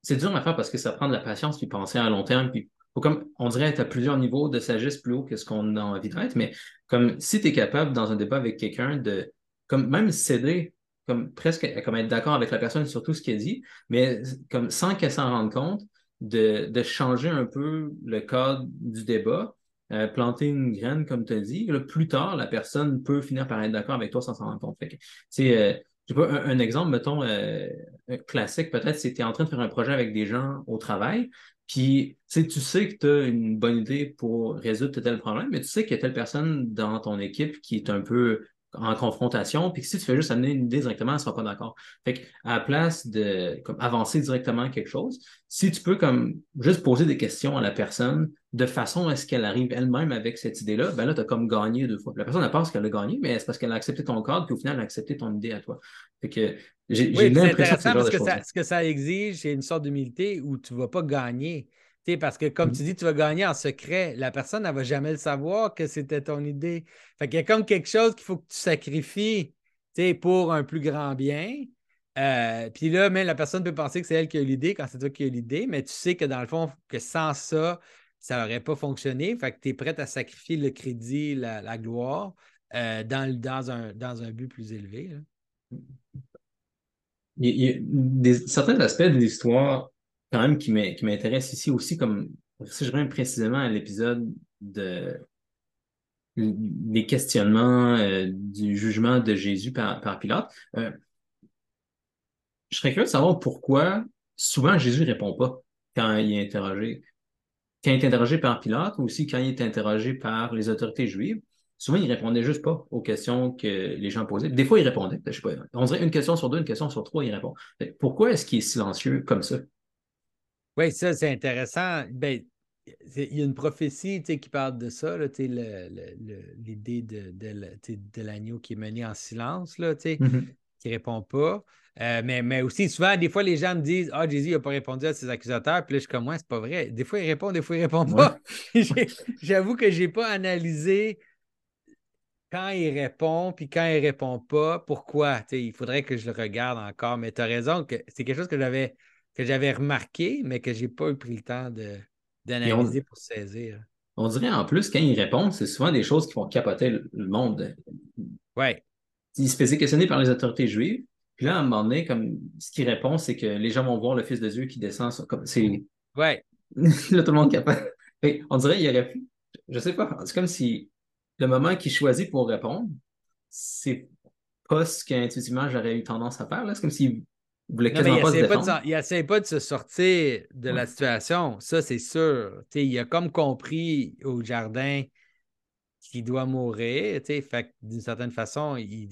c'est dur à faire parce que ça prend de la patience puis penser à long terme. Puis comme on dirait être à plusieurs niveaux de sagesse plus haut que ce qu'on a envie d'être, mais comme si tu es capable dans un débat avec quelqu'un de comme même céder, comme presque comme être d'accord avec la personne sur tout ce qu'elle dit, mais comme sans qu'elle s'en rende compte, de, de, changer un peu le cadre du débat, euh, planter une graine, comme tu as dit. plus tard, la personne peut finir par être d'accord avec toi sans s'en rendre compte. Fait que, euh, je sais un, exemple, mettons, euh, classique peut-être, c'est que tu es en train de faire un projet avec des gens au travail, puis tu sais que tu as une bonne idée pour résoudre tel problème, mais tu sais qu'il y a telle personne dans ton équipe qui est un peu en confrontation, puis que si tu fais juste amener une idée directement, elle ne sera pas d'accord. Fait que, à la place de comme, avancer directement quelque chose, si tu peux comme juste poser des questions à la personne de façon à ce qu'elle arrive elle-même avec cette idée-là, ben là, tu as comme gagné deux fois. La personne, elle pense qu'elle a gagné, mais c'est parce qu'elle a accepté ton cadre, puis au final, elle a accepté ton idée à toi. Fait que j'ai oui, l'impression que, parce que ça, ce que ça exige, c'est une sorte d'humilité où tu ne vas pas gagner parce que, comme tu dis, tu vas gagner en secret. La personne, elle ne va jamais le savoir que c'était ton idée. Fait qu'il y a comme quelque chose qu'il faut que tu sacrifies pour un plus grand bien. Euh, puis là, même la personne peut penser que c'est elle qui a l'idée quand c'est toi qui as l'idée, mais tu sais que dans le fond, que sans ça, ça n'aurait pas fonctionné. Fait que tu es prêt à sacrifier le crédit, la, gloire euh, dans, dans, un, dans un but plus élevé. Il y a, des, certains aspects de l'histoire quand même qui m'intéresse ici aussi, comme si je reviens précisément à l'épisode de les questionnements du jugement de Jésus par, par Pilate. je serais curieux de savoir pourquoi souvent Jésus ne répond pas quand il est interrogé. Quand il est interrogé par Pilate ou aussi quand il est interrogé par les autorités juives, souvent il répondait juste pas aux questions que les gens posaient. Des fois, il répondait. Je sais pas, on dirait une question sur deux, une question sur trois, il répond. Pourquoi est-ce qu'il est silencieux comme ça? Oui, ça, c'est intéressant. Ben, il y a une prophétie qui parle de ça, l'idée de, de, l'agneau qui est mené en silence, là, mm-hmm. Qui ne répond pas. Euh, mais, mais aussi, souvent, des fois, les gens me disent Ah, Jésus n'a pas répondu à ses accusateurs. Puis là, je suis comme moi, c'est pas vrai. Des fois, il répond, des fois, il répond pas. J'avoue que je n'ai pas analysé quand il répond, puis quand il répond pas, pourquoi? il faudrait que je le regarde encore. Mais tu as raison, que c'est quelque chose que j'avais que j'avais remarqué, mais que je n'ai pas eu pris le temps d'analyser pour saisir. On dirait en plus, quand il répond, c'est souvent des choses qui font capoter le, monde. Ouais. Il se faisait questionner par les autorités juives. Puis là, à un moment donné, comme ce qu'il répond, c'est que les gens vont voir le Fils de Dieu qui descend. Comme, c'est... Ouais. là, tout le monde capable. on dirait qu'il aurait pu. Je sais pas. C'est comme si le moment qu'il choisit pour répondre, c'est pas ce qu'intuitivement j'aurais eu tendance à faire. Là. C'est comme s'il voulait quasiment pas se défendre. il essaie pas de se sortir de la situation, ça c'est sûr. il a comme compris au jardin qu'il doit mourir. Fait d'une certaine façon, il,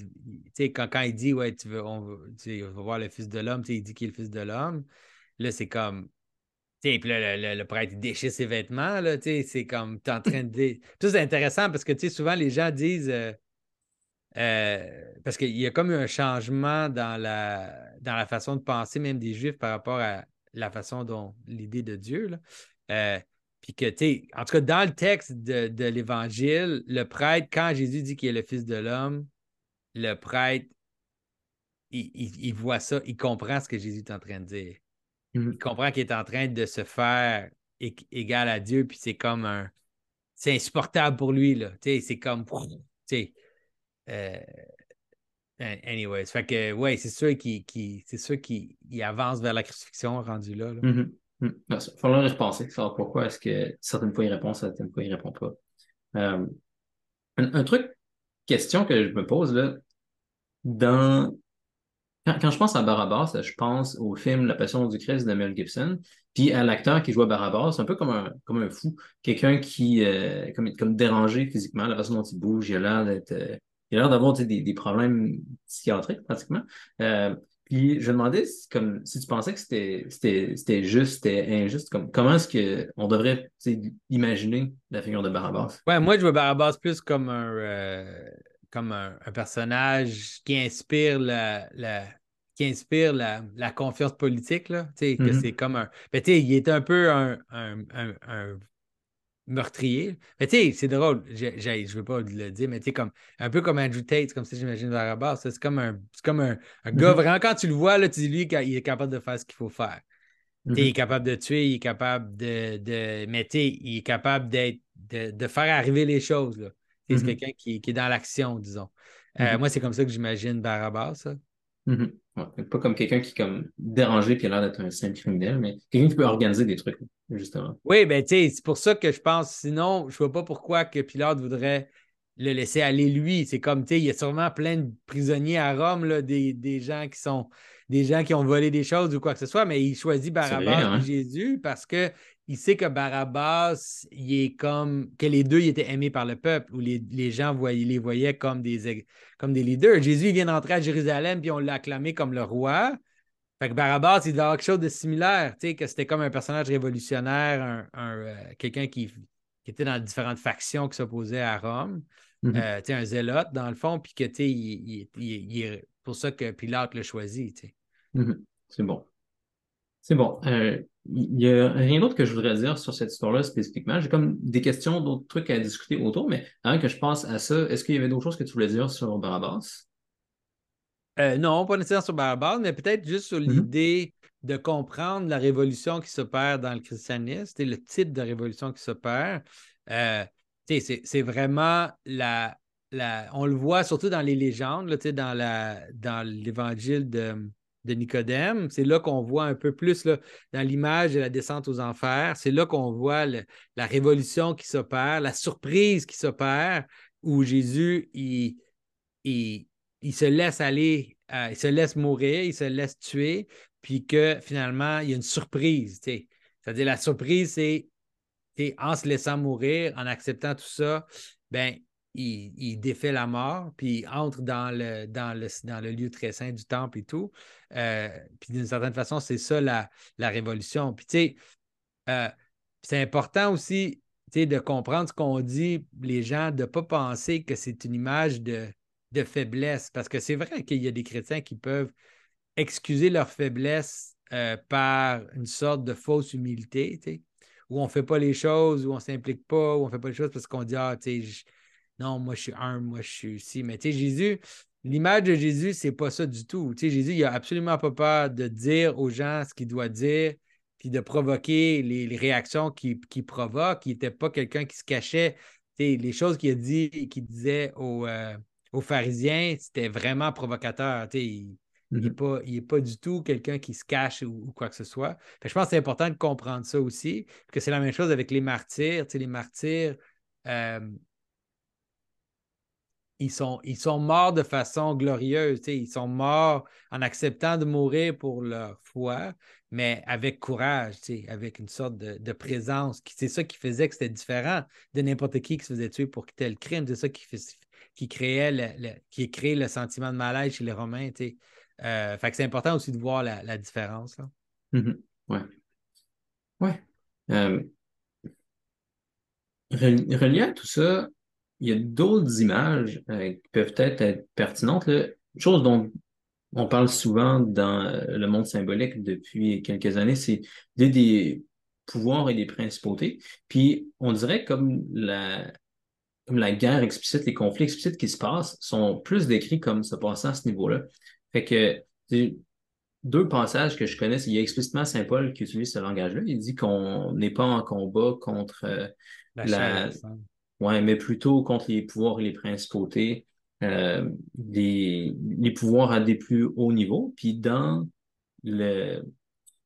quand, quand il dit Ouais, tu veux, on, voir le Fils de l'homme, il dit qu'il est le Fils de l'homme. Là, c'est comme puis là, le, le, prêtre déchire ses vêtements, là, c'est comme, tu es en train de... Tout c'est intéressant parce que, souvent, les gens disent... Euh, euh, parce qu'il y a comme un changement dans la, dans la façon de penser même des Juifs par rapport à la façon dont l'idée de Dieu. Là. Euh, puis que, tu sais, en tout cas, dans le texte de, l'Évangile, le prêtre, quand Jésus dit qu'il est le Fils de l'homme, le prêtre, il, voit ça, il comprend ce que Jésus est en train de dire. Mm. Il comprend qu'il est en train de se faire égal à Dieu, puis c'est comme un. C'est insupportable pour lui, là. C'est comme. Euh, anyways, fait que, ouais, c'est sûr qu'il avance vers la crucifixion rendu là. Il mm-hmm. Mm. ben, faut y repenser, pourquoi est-ce que certaines fois il répond, certaines fois il répond pas. Euh, un, truc, question que je me pose là, quand, je pense à Barabbas, je pense au film La Passion du Christ de Mel Gibson, puis à l'acteur qui joue à Barabbas, un peu comme un, fou, quelqu'un qui euh, comme, dérangé physiquement, la façon dont il bouge, il a l'air euh, il d'avoir des, des, problèmes psychiatriques pratiquement. Euh, puis je me demandais si, comme, si tu pensais que c'était, c'était, c'était juste, c'était injuste, comme, comment est-ce qu'on devrait imaginer la figure de Barabbas? Ouais, moi je vois Barabbas plus comme un comme un, personnage qui inspire la, qui inspire la, confiance politique. Là, que mm-hmm. c'est comme un. Ben, il est un peu un, meurtrier. Mais c'est drôle, je ne veux pas le dire, mais comme un peu comme Andrew Tate, comme si j'imagine Barabas. C'est comme un, comme un, mm-hmm. gars, vraiment, quand tu le vois, là, tu dis lui qu'il est capable de faire ce qu'il faut faire. Il est mm-hmm. capable de tuer, il est capable de. de mais il est capable d'être, de, de, faire arriver les choses. C'est mm-hmm. quelqu'un qui, est dans l'action, disons. Euh, mm-hmm. Moi, c'est comme ça que j'imagine Barabas. Mm-hmm. pas comme quelqu'un qui comme dérangé puis a l'air d'être un simple criminel, mais quelqu'un qui peut organiser des trucs, justement. Oui, ben tu sais, c'est pour ça que je pense, sinon, je vois pas pourquoi que Pilate voudrait le laisser aller lui. C'est comme, tu sais, il y a sûrement plein de prisonniers à Rome, là, des, des, gens qui sont des gens qui ont volé des choses ou quoi que ce soit, mais il choisit Barabbas hein? Jésus parce que il sait que Barabbas, il est comme que les deux ils étaient aimés par le peuple, ou les, gens voyaient, les voyaient comme des, comme des leaders. Jésus il vient d'entrer à Jérusalem, puis on l'a acclamé comme le roi. Fait que Barabbas, il doit avoir quelque chose de similaire, que c'était comme un personnage révolutionnaire, un, euh, quelqu'un qui, était dans différentes factions qui s'opposaient à Rome. Mm-hmm. Euh, un zélote, dans le fond, puis que il, il, est pour ça que Pilate l'a choisi. Mm-hmm. C'est bon. C'est bon. Euh, il n'y a rien d'autre que je voudrais dire sur cette histoire-là spécifiquement. J'ai comme des questions, d'autres trucs à discuter autour, mais avant que je passe à ça, est-ce qu'il y avait d'autres choses que tu voulais dire sur Barabbas? Euh, non, pas nécessairement sur Barabbas, mais peut-être juste sur mm-hmm. l'idée de comprendre la révolution qui s'opère dans le christianisme et le type de révolution qui s'opère. Euh, c'est vraiment la, la, On le voit surtout dans les légendes, là, dans l'évangile dans de de Nicodème. C'est là qu'on voit un peu plus là, dans l'image de la descente aux enfers. C'est là qu'on voit la révolution qui s'opère, la surprise qui s'opère, où Jésus, il, il, se laisse aller, euh, il se laisse mourir, il se laisse tuer, puis que finalement, il y a une surprise. C'est-à-dire, la surprise, c'est en se laissant mourir, en acceptant tout ça, ben, il, défait la mort, puis il entre dans le, dans le, dans le lieu très saint du temple et tout. Euh, puis d'une certaine façon, c'est ça la, la, révolution. Puis tu sais, euh, c'est important aussi de comprendre ce qu'on dit, les gens, de ne pas penser que c'est une image de, de faiblesse, parce que c'est vrai qu'il y a des chrétiens qui peuvent excuser leur faiblesse euh, par une sorte de fausse humilité, où on ne fait pas les choses, où on ne s'implique pas, où on ne fait pas les choses parce qu'on dit Ah, tu sais, non, moi je suis un, moi je suis ici. Mais tu sais, Jésus, l'image de Jésus, c'est pas ça du tout. Tu sais, Jésus, il n'a absolument pas peur de dire aux gens ce qu'il doit dire, puis de provoquer les, réactions qu'il qui provoque. Il n'était pas quelqu'un qui se cachait. Tu sais, les choses qu'il a dit, qu'il disait aux, euh, aux pharisiens, c'était vraiment provocateur. Tu sais, il, n'est mm-hmm. pas, du tout quelqu'un qui se cache ou, quoi que ce soit. je pense que c'est important de comprendre ça aussi, que c'est la même chose avec les martyrs. Tu sais, les martyrs, euh, ils sont, ils sont morts de façon glorieuse. Ils sont morts en acceptant de mourir pour leur foi, mais avec courage, avec une sorte de, présence. C'est ça qui faisait que c'était différent de n'importe qui qui se faisait tuer pour quitter le crime. C'est ça qui, qui créait le, qui crée le sentiment de malaise chez les Romains. Euh, c'est important aussi de voir la, différence. Là. Mm-hmm. Ouais. Ouais. Euh, relié à tout ça, il y a d'autres images euh, qui peuvent être, être pertinentes. Là. Une chose dont on parle souvent dans euh, le monde symbolique depuis quelques années, c'est des, pouvoirs et des principautés. Puis on dirait comme la, comme la guerre explicite, les conflits explicites qui se passent sont plus décrits comme se passant à ce niveau-là. Fait que deux passages que je connais, il y a explicitement Saint Paul qui utilise ce langage-là. Il dit qu'on n'est pas en combat contre euh, la. Oui, mais plutôt contre les pouvoirs et les principautés, euh, les, pouvoirs à des plus hauts niveaux. Puis dans le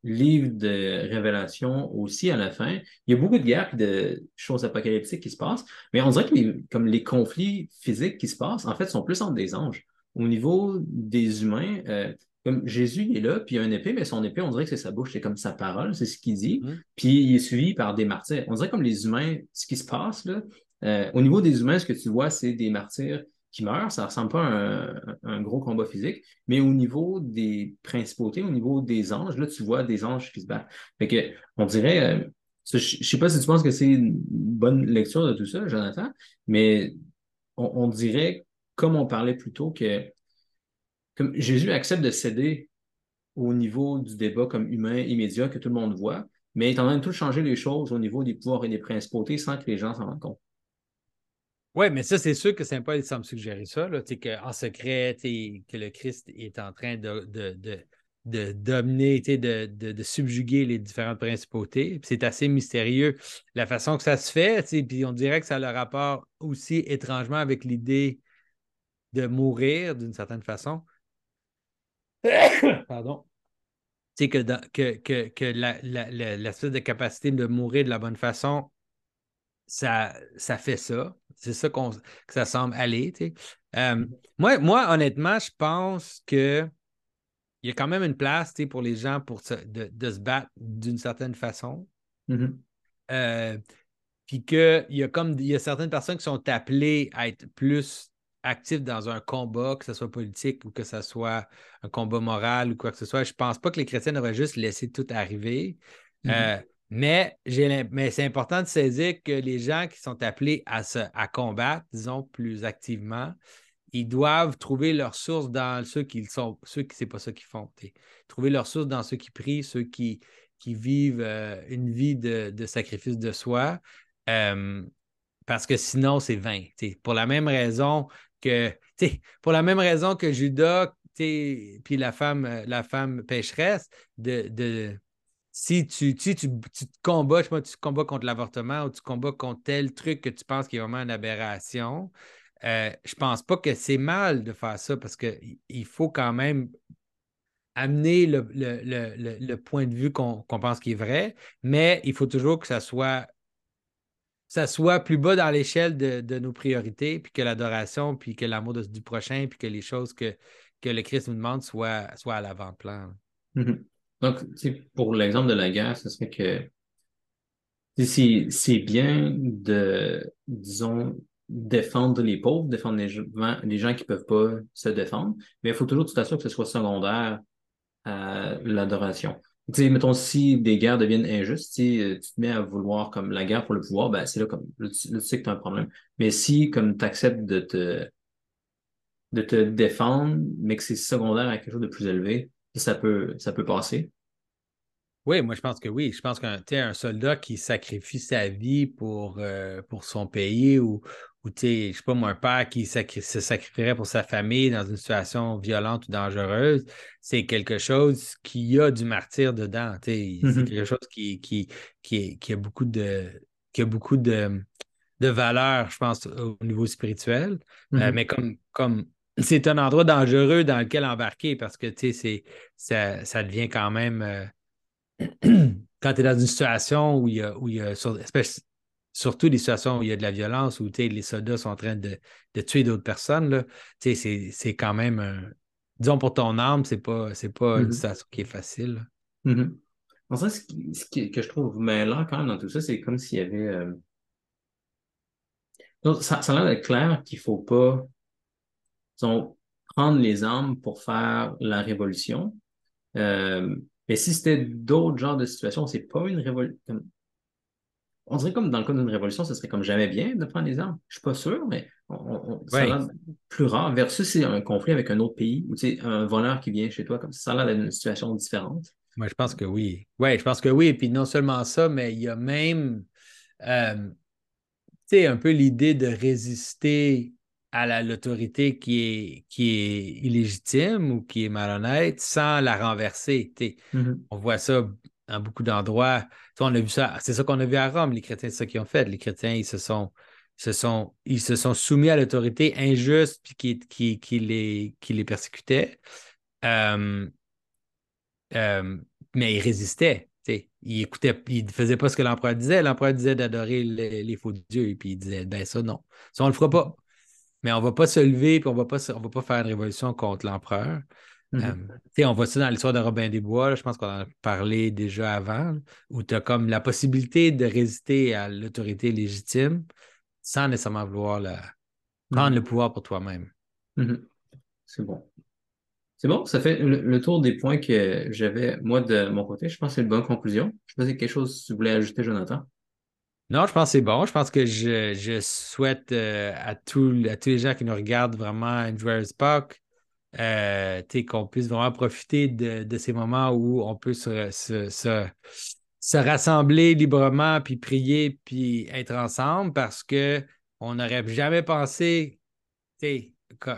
livre de Révélation aussi, à la fin, il y a beaucoup de guerres et de choses apocalyptiques qui se passent, mais on dirait que les, comme les conflits physiques qui se passent, en fait, sont plus entre des anges. Au niveau des humains, euh, comme Jésus il est là, puis il a une épée, mais son épée, on dirait que c'est sa bouche, c'est comme sa parole, c'est ce qu'il dit. Mmh. Puis il est suivi par des martyrs. On dirait comme les humains, ce qui se passe, là, euh, au niveau des humains, ce que tu vois, c'est des martyrs qui meurent. Ça ne ressemble pas à un, gros combat physique. Mais au niveau des principautés, au niveau des anges, là, tu vois des anges qui se battent. Fait on dirait, euh, je ne sais pas si tu penses que c'est une bonne lecture de tout ça, Jonathan, mais on, dirait, comme on parlait plus tôt, que Jésus accepte de céder au niveau du débat comme humain immédiat que tout le monde voit, mais il est en train de tout changer les choses au niveau des pouvoirs et des principautés sans que les gens s'en rendent compte. Oui, mais ça, c'est sûr que Saint Paul semble suggérer ça, là, qu'en secret, que le Christ est en train de, de, de, de de, subjuguer les différentes principautés. C'est assez mystérieux la façon que ça se fait, puis on dirait que ça a le rapport aussi étrangement avec l'idée de mourir d'une certaine façon. Pardon. Tu que, que, que, que la, de capacité de mourir de la bonne façon, ça, ça fait ça. C'est ça qu'on, que ça semble aller. Euh, moi, moi, honnêtement, je pense que il y a quand même une place pour les gens pour de, se battre d'une certaine façon. Mm-hmm. Euh, puis qu'il y a comme il y a certaines personnes qui sont appelées à être plus actifs dans un combat, que ce soit politique ou que ce soit un combat moral ou quoi que ce soit. Je ne pense pas que les chrétiens auraient juste laissé tout arriver. Mm-hmm. Euh, mais, mais c'est important de saisir que les gens qui sont appelés à, se, à combattre, disons, plus activement, ils doivent trouver leur source dans ceux qui sont, ceux qui c'est pas ça qu'ils font. Trouver leur source dans ceux qui prient, ceux qui, qui vivent euh, une vie de, sacrifice de soi. Euh, parce que sinon, c'est vain. Pour la même raison que, pour la même raison que Judas, puis la femme, la femme pécheresse, de, de si tu, tu, tu, combats, tu combats contre l'avortement ou tu combats contre tel truc que tu penses qui est vraiment une aberration, euh, je pense pas que c'est mal de faire ça parce qu'il faut quand même amener le, point de vue qu'on pense qui est vrai, mais il faut toujours que ça soit, ça soit plus bas dans l'échelle de, nos priorités, puis que l'adoration, puis que l'amour du prochain, puis que les choses que, que le Christ nous demande soient, soient à l'avant-plan. Mm-hmm. Donc, pour l'exemple de la guerre, ce serait que c'est bien de, disons, défendre les pauvres, défendre les gens, les gens qui ne peuvent pas se défendre, mais il faut toujours tout assurer que ce soit secondaire à l'adoration. Tu sais, mettons, si des guerres deviennent injustes, si tu te mets à vouloir comme la guerre pour le pouvoir, ben c'est là comme là, tu, sais que tu as un problème. Mais si comme tu acceptes de te de te défendre, mais que c'est secondaire à quelque chose de plus élevé, ça peut ça peut passer. Oui, moi je pense que oui. Je pense qu'un un soldat qui sacrifie sa vie pour, euh, pour son pays ou, ou je sais pas moi, un père qui se sacrifierait pour sa famille dans une situation violente ou dangereuse, c'est quelque chose qui a du martyr dedans. C'est mm-hmm. quelque chose qui, qui, qui, a beaucoup de qui a beaucoup de, de valeur, je pense, au niveau spirituel. Euh, mm-hmm. mais comme, comme c'est un endroit dangereux dans lequel embarquer parce que ça, ça devient quand même. Euh, quand tu es dans une situation où il y a, où il y a surtout des situations où il y a de la violence, où les soldats sont en train de, tuer d'autres personnes, c'est quand même Disons pour ton âme, c'est pas, pas une mm-hmm. situation qui est facile. En fait, ce, qui, que je trouve mêlant quand même dans tout ça, c'est comme s'il y avait. Euh, ça, ça a l'air d'être clair qu'il ne faut pas prendre les armes pour faire la révolution. Euh, mais si c'était d'autres genres de situations, c'est pas une révolution. On dirait comme dans le cas d'une révolution, ce serait comme jamais bien de prendre les armes. Je suis pas sûr, mais on, ça l'air plus rare. Versus c'est un conflit avec un autre pays ou un voleur qui vient chez toi, comme ça, ça a l'air d'une situation différente. Moi, je pense que oui. Oui, je pense que oui. Et puis non seulement ça, mais il y a même euh, un peu l'idée de résister à l'autorité qui est, qui est illégitime ou qui est malhonnête sans la renverser. Mm-hmm. On voit ça dans beaucoup d'endroits. On a vu ça, c'est ça qu'on a vu à Rome, les chrétiens, c'est ça qu'ils ont fait. Les chrétiens, ils se sont, se sont, ils se sont soumis à l'autorité injuste qui, qui, qui, les, qui les persécutait. Euh, euh, mais ils résistaient. Ils écoutaient, ils ne faisaient pas ce que l'empereur disait. L'empereur disait d'adorer les, faux dieux, et puis il disait ben ça, non. Ça, on ne le fera pas. Mais on ne va pas se lever et on ne va pas faire une révolution contre l'empereur. Mm-hmm. Euh, on voit ça dans l'histoire de Robin des Bois, je pense qu'on en a parlé déjà avant, où tu as comme la possibilité de résister à l'autorité légitime sans nécessairement vouloir prendre le mm-hmm. pouvoir pour toi-même. Mm-hmm. C'est bon. C'est bon, ça fait le, tour des points que j'avais, moi, de mon côté. Je pense que c'est une bonne conclusion. Je sais pas si quelque chose que tu voulais ajouter, Jonathan. Non, je pense que c'est bon. Je pense que je, souhaite euh, à, tous, les gens qui nous regardent vraiment Andrew Spock euh, qu'on puisse vraiment profiter de, ces moments où on peut se, se, rassembler librement, puis prier, puis être ensemble parce qu'on n'aurait jamais pensé,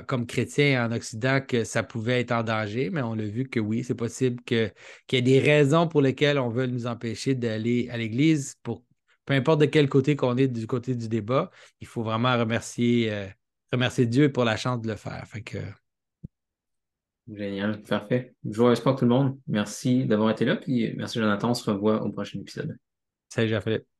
comme chrétien en Occident, que ça pouvait être en danger, mais on a vu que oui, c'est possible qu'il y ait des raisons pour lesquelles on veut nous empêcher d'aller à l'Église pour peu importe de quel côté qu'on est du côté du débat, il faut vraiment remercier, euh, remercier Dieu pour la chance de le faire. Fait que... Génial, parfait. Je vous tout le monde. Merci d'avoir été là, puis merci Jonathan. On se revoit au prochain épisode. Salut Jean-Philippe.